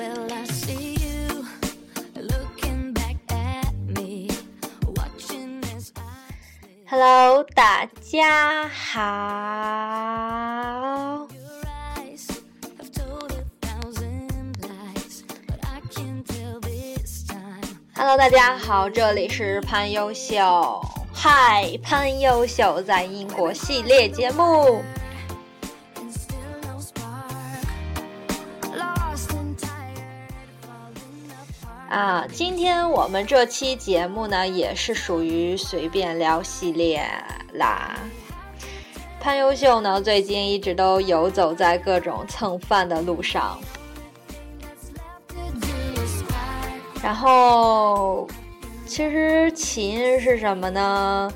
But I can tell this time. Hello，大家好，这里是潘优秀。嗨，潘优秀在英国系列节目。啊，今天我们这期节目呢，也是属于随便聊系列啦。潘优秀呢，最近一直都游走在各种蹭饭的路上，然后，其实起因是什么呢？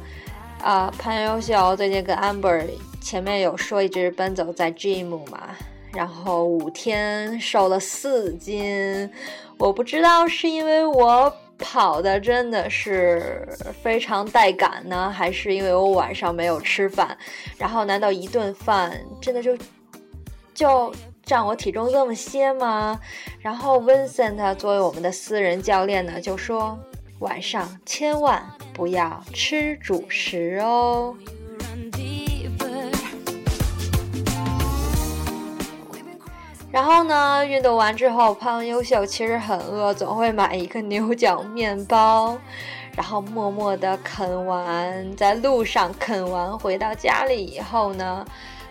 啊，潘优秀最近跟 Amber 前面有说，一直奔走在 gym 嘛，然后五天瘦了四斤。我不知道是因为我跑的真的是非常带感呢，还是因为我晚上没有吃饭？然后难道一顿饭真的就就占我体重这么些吗？然后 Vincent 作为我们的私人教练呢，就说晚上千万不要吃主食哦。然后呢，运动完之后，胖优秀其实很饿，总会买一个牛角面包，然后默默地啃完，在路上啃完，回到家里以后呢，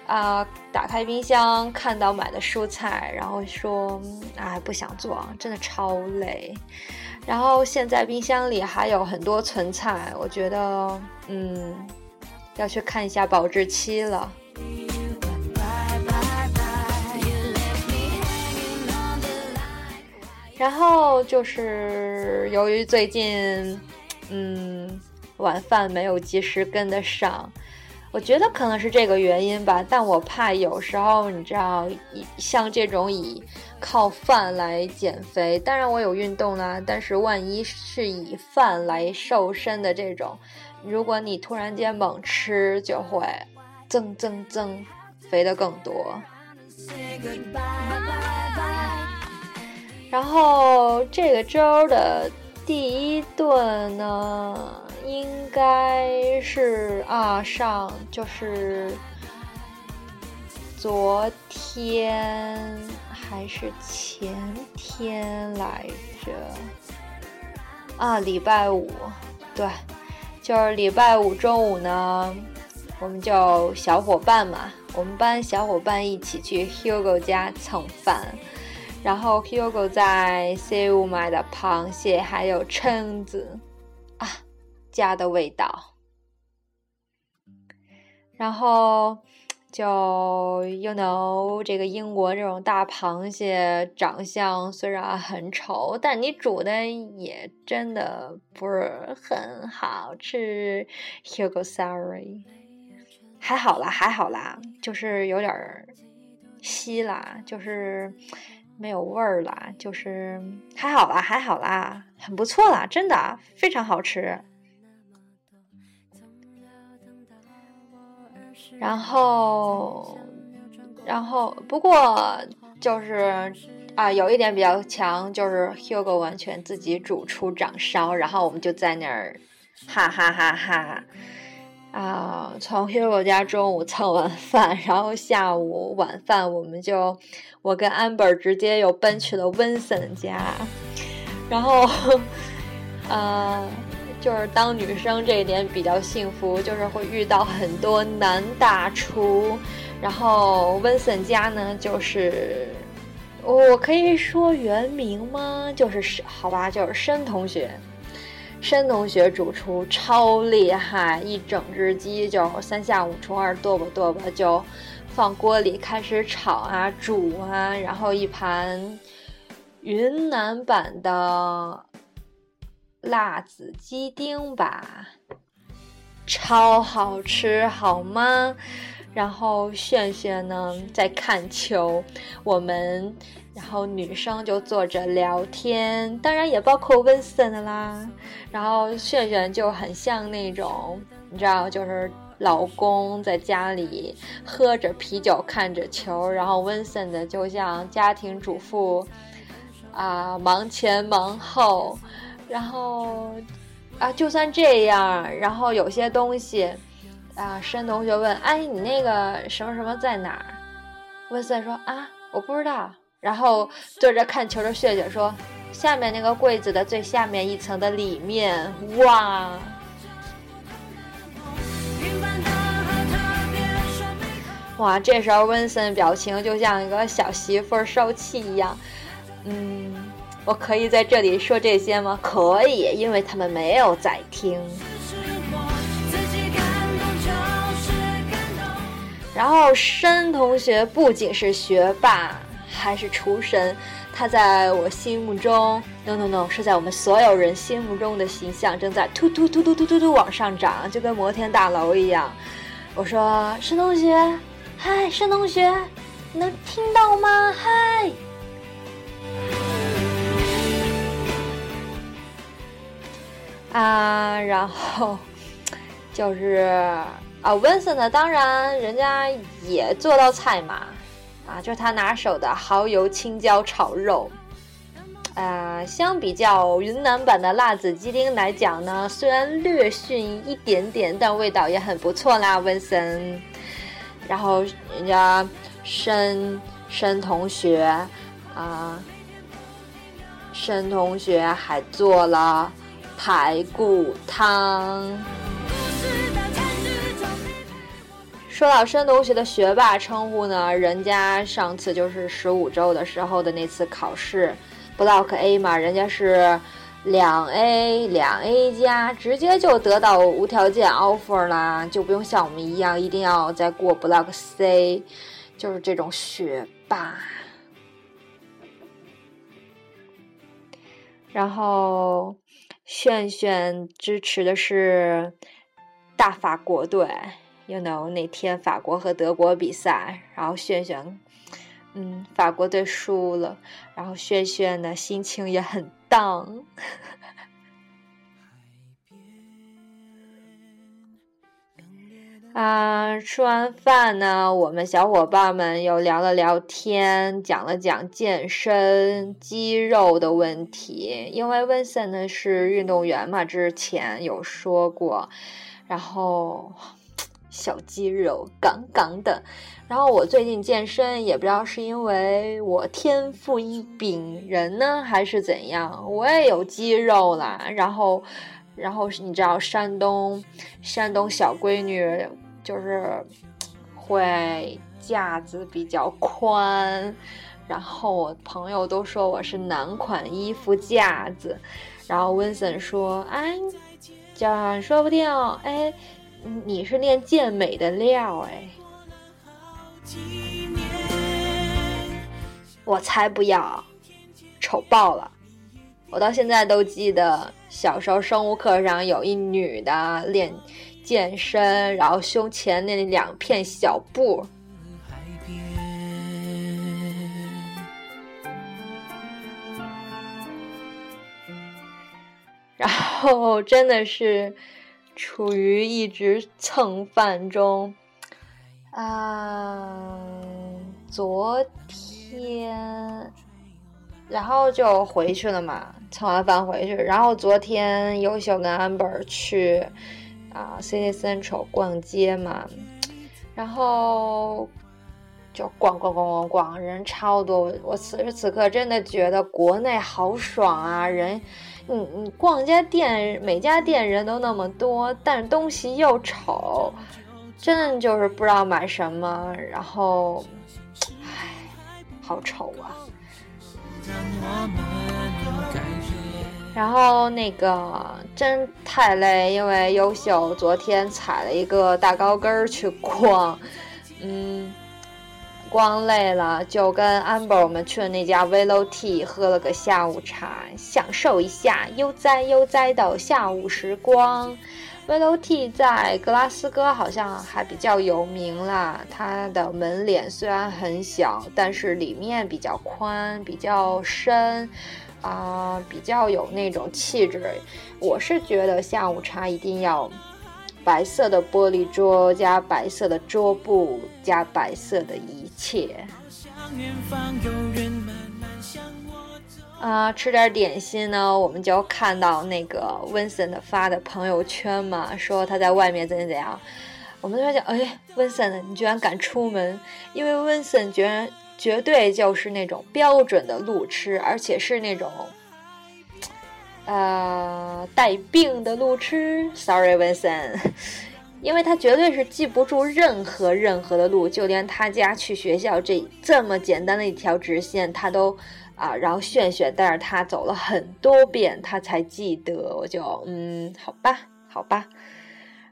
啊、打开冰箱看到买的蔬菜，然后说，哎，不想做，真的超累。然后现在冰箱里还有很多存菜，我觉得，嗯，要去看一下保质期了。然后就是由于最近，嗯，晚饭没有及时跟得上，我觉得可能是这个原因吧。但我怕有时候你知道，以像这种以靠饭来减肥，当然我有运动啦，但是万一是以饭来瘦身的这种，如果你突然间猛吃，就会增增增肥的更多。Say goodbye, bye, bye. 然后这个周的第一顿呢，应该是啊上就是昨天还是前天来着啊，礼拜五，对，就是礼拜五中午呢，我们就小伙伴嘛，我们班小伙伴一起去 Hugo 家蹭饭。然后 Hugo 在 C 五买的螃蟹还有蛏子啊，家的味道。然后就 you know 这个英国这种大螃蟹长相虽然很丑，但你煮的也真的不是很好吃。Hugo sorry，还好啦，还好啦，就是有点稀啦，就是。没有味儿啦，就是还好啦，还好啦，很不错啦，真的非常好吃。然后，然后不过就是啊，有一点比较强，就是 Hugo 完全自己煮出掌烧，然后我们就在那儿哈哈哈哈。啊，从 Hugo 家中午蹭完饭，然后下午晚饭我们就，我跟 Amber 直接又奔去了 Vincent 家，然后，呃，就是当女生这一点比较幸福，就是会遇到很多男大厨，然后 Vincent 家呢就是，我可以说原名吗？就是好吧，就是申同学。申同学主厨超厉害，一整只鸡就三下五除二剁吧剁吧就放锅里开始炒啊煮啊，然后一盘云南版的辣子鸡丁吧，超好吃好吗？然后炫炫呢在看球，我们然后女生就坐着聊天，当然也包括 Vincent 啦。然后炫炫就很像那种，你知道，就是老公在家里喝着啤酒看着球，然后 Vincent 就像家庭主妇啊忙前忙后，然后啊就算这样，然后有些东西啊，申同学问：“哎，你那个什么什么在哪儿？”温森说：“啊，我不知道。”然后对着看球的血血说：“下面那个柜子的最下面一层的里面，哇！”哇，这时候温森表情就像一个小媳妇受气一样。嗯，我可以在这里说这些吗？可以，因为他们没有在听。然后申同学不仅是学霸，还是厨神。他在我心目中，no no no，是在我们所有人心目中的形象正在突突突突突突突往上涨，就跟摩天大楼一样。我说申同学，嗨，申同学，能听到吗？嗨。啊，然后就是啊，温森呢，当然人家也做道菜嘛，啊，就是他拿手的蚝油青椒炒肉。啊，相比较云南版的辣子鸡丁来讲呢，虽然略逊一点点，但味道也很不错啦，温森。然后人家申申同学啊，申同学还做了。排骨汤。说到申同学的学霸称呼呢，人家上次就是十五周的时候的那次考试，Block A 嘛，人家是两 A 两 A 加，直接就得到无条件 offer 啦，就不用像我们一样一定要再过 Block C，就是这种学霸。然后。炫炫支持的是大法国队，you know 那天法国和德国比赛，然后轩轩，嗯，法国队输了，然后轩轩呢心情也很 down。啊，吃完饭呢，我们小伙伴们又聊了聊天，讲了讲健身肌肉的问题。因为 Vincent 呢是运动员嘛，之前有说过，然后小肌肉杠杠的。然后我最近健身，也不知道是因为我天赋异禀人呢，还是怎样，我也有肌肉啦。然后，然后你知道山东，山东小闺女。就是 会架子比较宽，然后我朋友都说我是男款衣服架子，然后温森说：“哎，这说不定哎，你是练健美的料哎。”我才不要，丑爆了！我到现在都记得小时候生物课上有一女的练。健身，然后胸前那两片小布，然后真的是处于一直蹭饭中啊。昨天，然后就回去了嘛，蹭完饭回去，然后昨天优秀跟 amber 去。啊，City Central 逛街嘛，然后就逛逛逛逛逛，人超多。我此时此刻真的觉得国内好爽啊！人，嗯嗯逛家店，每家店人都那么多，但是东西又丑，真的就是不知道买什么。然后，唉，好丑啊！然后那个真太累，因为优秀昨天踩了一个大高跟儿去逛，嗯，逛累了就跟 amber 我们去了那家 Velo Tea 喝了个下午茶，享受一下悠哉悠哉的下午时光。Velo Tea 在格拉斯哥好像还比较有名啦，它的门脸虽然很小，但是里面比较宽，比较深。啊，比较有那种气质。我是觉得下午茶一定要白色的玻璃桌加白色的桌布加白色的一切。啊、吃点点心呢，我们就看到那个温森的发的朋友圈嘛，说他在外面怎样怎样。我们就在想，哎，温森，你居然敢出门？因为温森绝然绝对就是那种标准的路痴，而且是那种，呃，带病的路痴。Sorry，温森，因为他绝对是记不住任何任何的路，就连他家去学校这这么简单的一条直线，他都啊，然后炫炫带着他走了很多遍，他才记得。我就嗯，好吧，好吧。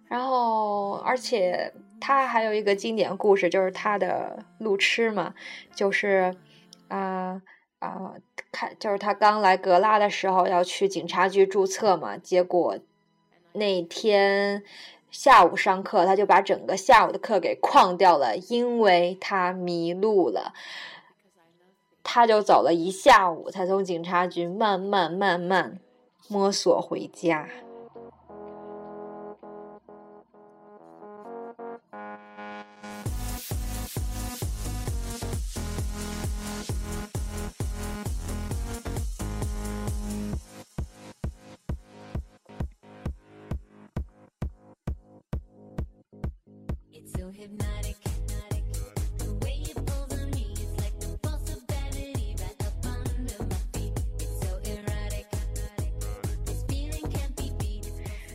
然后，而且他还有一个经典故事，就是他的路痴嘛，就是啊啊，看，就是他刚来格拉的时候要去警察局注册嘛，结果那天下午上课，他就把整个下午的课给旷掉了，因为他迷路了。他就走了一下午，才从警察局慢慢慢慢摸索回家。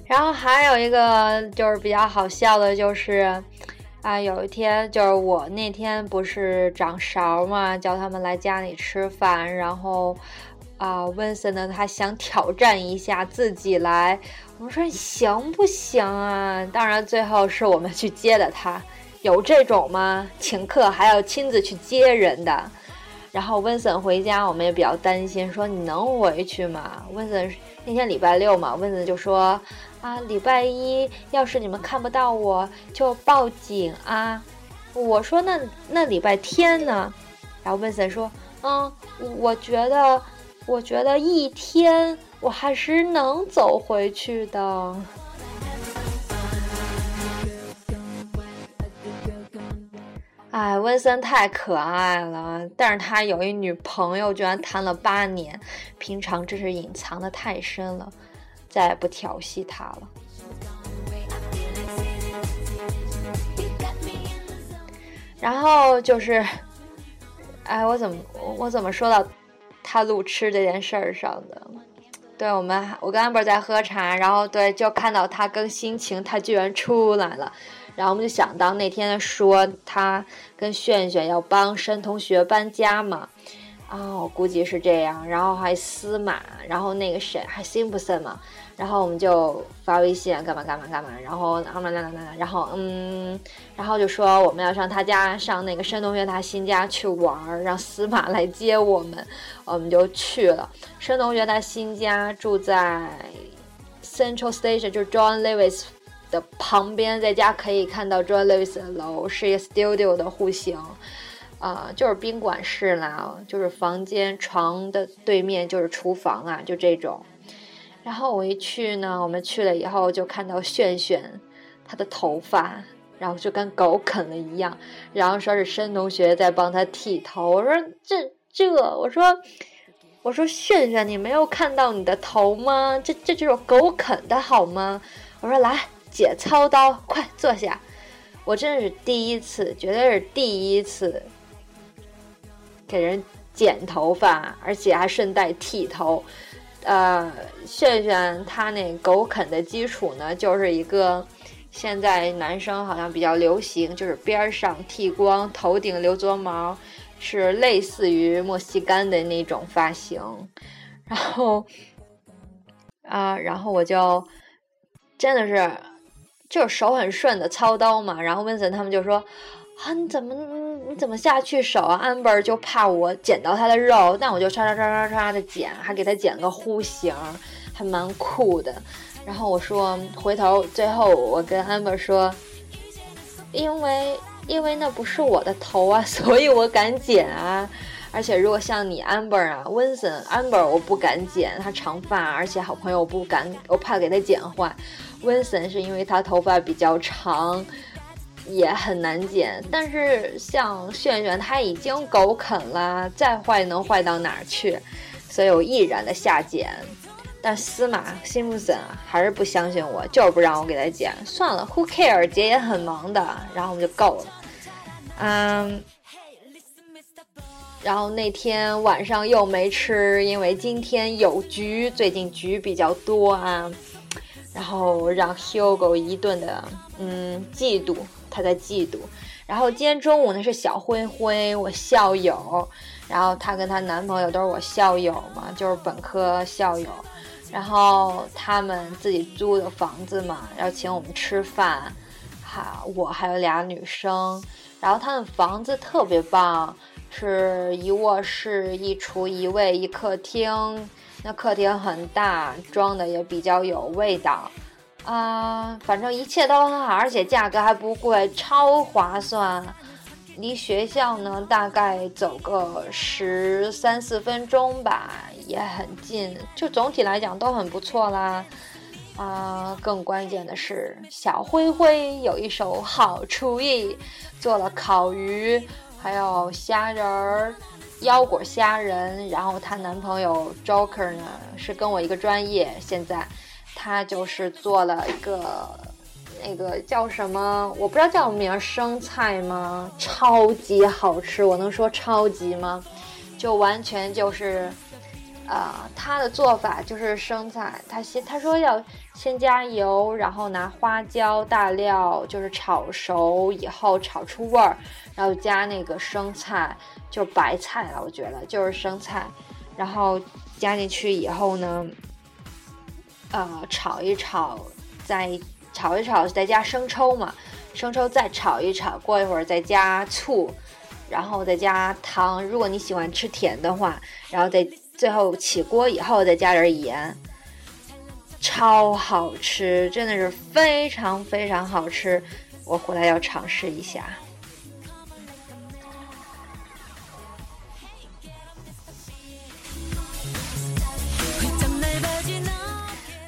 然后还有一个就是比较好笑的，就是啊，有一天就是我那天不是掌勺嘛，叫他们来家里吃饭，然后啊，温森呢他想挑战一下自己来，我们说行不行啊？当然最后是我们去接的他，有这种吗？请客还要亲自去接人的。然后温森回家，我们也比较担心，说你能回去吗？温森那天礼拜六嘛，温森就说啊，礼拜一要是你们看不到我就报警啊。我说那那礼拜天呢？然后温森说，嗯，我觉得我觉得一天我还是能走回去的。哎，温森太可爱了，但是他有一女朋友，居然谈了八年，平常真是隐藏的太深了，再也不调戏他了。然后就是，哎，我怎么我怎么说到他路痴这件事儿上的？对我们，我跟 amber 在喝茶，然后对，就看到他更新情，他居然出来了，然后我们就想到那天说他跟炫炫要帮申同学搬家嘛，啊，我估计是这样，然后还司马，然后那个谁还 Simpson 嘛，然后我们就发微信干嘛干嘛干嘛，然后啊啦啦啦啦，然后嗯，然后就说我们要上他家，上那个申同学他新家去玩儿，让司马来接我们，我们就去了。申同学他新家住在 Central Station，就是 John Lewis 的旁边，在家可以看到 John Lewis 的楼，是一个 studio 的户型。啊、就是宾馆式啦，就是房间床的对面就是厨房啊，就这种。然后我一去呢，我们去了以后就看到炫炫，他的头发，然后就跟狗啃了一样，然后说是申同学在帮他剃头。我说这这，我说我说炫炫，你没有看到你的头吗？这这就是狗啃的好吗？我说来，姐操刀，快坐下。我真的是第一次，绝对是第一次给人剪头发，而且还顺带剃头。呃，炫炫他那狗啃的基础呢，就是一个现在男生好像比较流行，就是边上剃光，头顶留撮毛，是类似于莫西干的那种发型。然后啊、然后我就真的是就是手很顺的操刀嘛。然后温森他们就说。啊，你怎么你怎么下去手啊？amber 就怕我剪到他的肉，但我就刷刷刷刷刷的剪，还给他剪个弧形，还蛮酷的。然后我说，回头最后我跟 amber 说，因为因为那不是我的头啊，所以我敢剪啊。而且如果像你 amber 啊，温森 amber 我不敢剪，他长发，而且好朋友我不敢，我怕给他剪坏。温森是因为他头发比较长。也很难剪，但是像炫炫他已经狗啃了，再坏能坏到哪儿去？所以我毅然的下剪。但司马辛普森，还是不相信我，就是不让我给他剪。算了，Who care？姐也很忙的，然后我们就够了。嗯，然后那天晚上又没吃，因为今天有局，最近局比较多啊。然后让 Hugo 一顿的，嗯，嫉妒，他在嫉妒。然后今天中午呢是小灰灰，我校友，然后她跟她男朋友都是我校友嘛，就是本科校友。然后他们自己租的房子嘛，要请我们吃饭，哈，我还有俩女生。然后他们房子特别棒，是一卧室、一厨一卫、一客厅。那客厅很大，装的也比较有味道，啊，反正一切都很好，而且价格还不贵，超划算。离学校呢大概走个十三四分钟吧，也很近，就总体来讲都很不错啦。啊，更关键的是小灰灰有一手好厨艺，做了烤鱼，还有虾仁儿。腰果虾仁，然后她男朋友 Joker 呢是跟我一个专业，现在他就是做了一个那个叫什么，我不知道叫什么名，生菜吗？超级好吃，我能说超级吗？就完全就是，呃，他的做法就是生菜，他先他说要先加油，然后拿花椒大料就是炒熟以后炒出味儿，然后加那个生菜。就白菜了，我觉得就是生菜，然后加进去以后呢，呃，炒一炒，再炒一炒，再加生抽嘛，生抽再炒一炒，过一会儿再加醋，然后再加糖，如果你喜欢吃甜的话，然后再最后起锅以后再加点盐，超好吃，真的是非常非常好吃，我回来要尝试一下。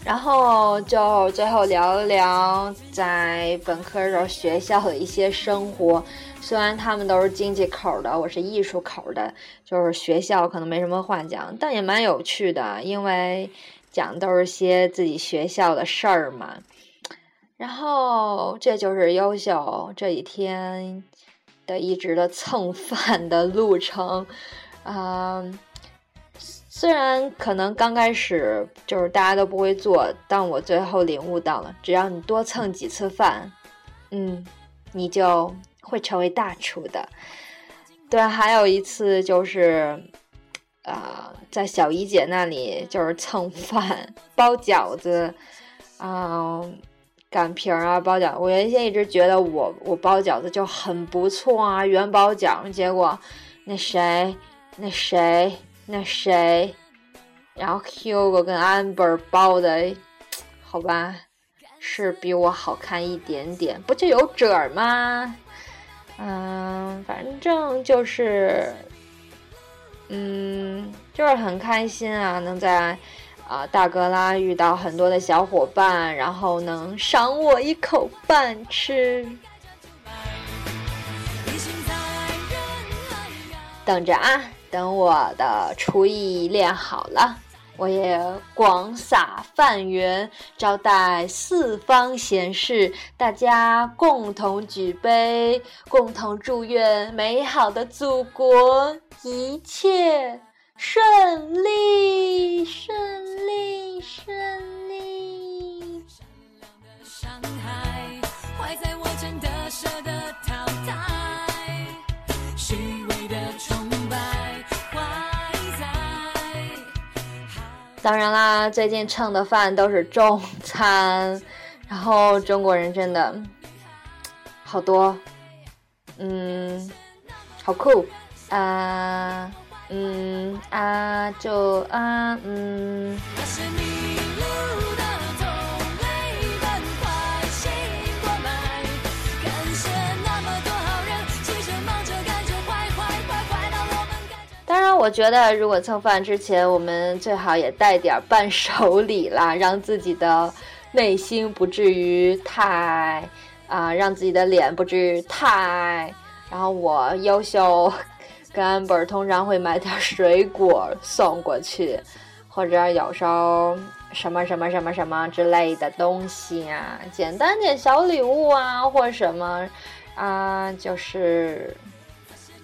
然后就最后聊一聊在本科时候学校的一些生活。虽然他们都是经济口的，我是艺术口的，就是学校可能没什么话讲，但也蛮有趣的，因为讲都是些自己学校的事儿嘛。然后这就是优秀这几天的一直的蹭饭的路程，嗯。虽然可能刚开始就是大家都不会做，但我最后领悟到了，只要你多蹭几次饭，嗯，你就会成为大厨的。对，还有一次就是，呃，在小姨姐那里就是蹭饭、包饺子，嗯，擀皮儿啊，包饺。我原先一直觉得我我包饺子就很不错啊，元宝饺。结果那谁，那谁。那谁，然后 Hugo 跟 Amber 包的，好吧，是比我好看一点点，不就有褶儿吗？嗯，反正就是，嗯，就是很开心啊，能在啊大格拉遇到很多的小伙伴，然后能赏我一口饭吃。等着啊！等我的厨艺练好了，我也广撒饭圆，招待四方贤士，大家共同举杯，共同祝愿美好的祖国一切顺利，顺利，顺利。当然啦，最近蹭的饭都是中餐，然后中国人真的好多，嗯，好酷啊，嗯啊，就啊，嗯。我觉得，如果蹭饭之前，我们最好也带点伴手礼啦，让自己的内心不至于太啊，让自己的脸不至于太。然后我优秀跟 amber 通常会买点水果送过去，或者有时候什么什么什么什么之类的东西啊，简单点小礼物啊，或什么啊，就是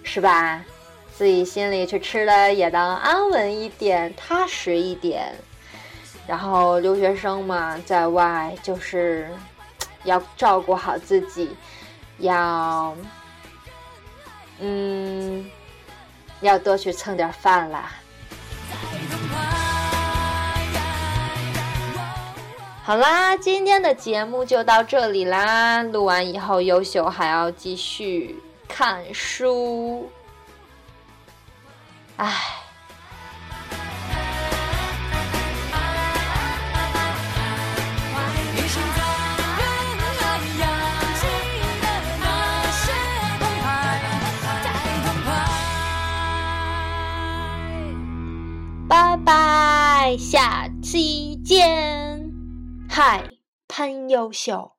是吧？自己心里去吃的也能安稳一点，踏实一点。然后留学生嘛，在外就是要照顾好自己，要嗯，要多去蹭点饭啦。好啦，今天的节目就到这里啦。录完以后，优秀还要继续看书。唉。拜拜，下期见。嗨，潘优秀。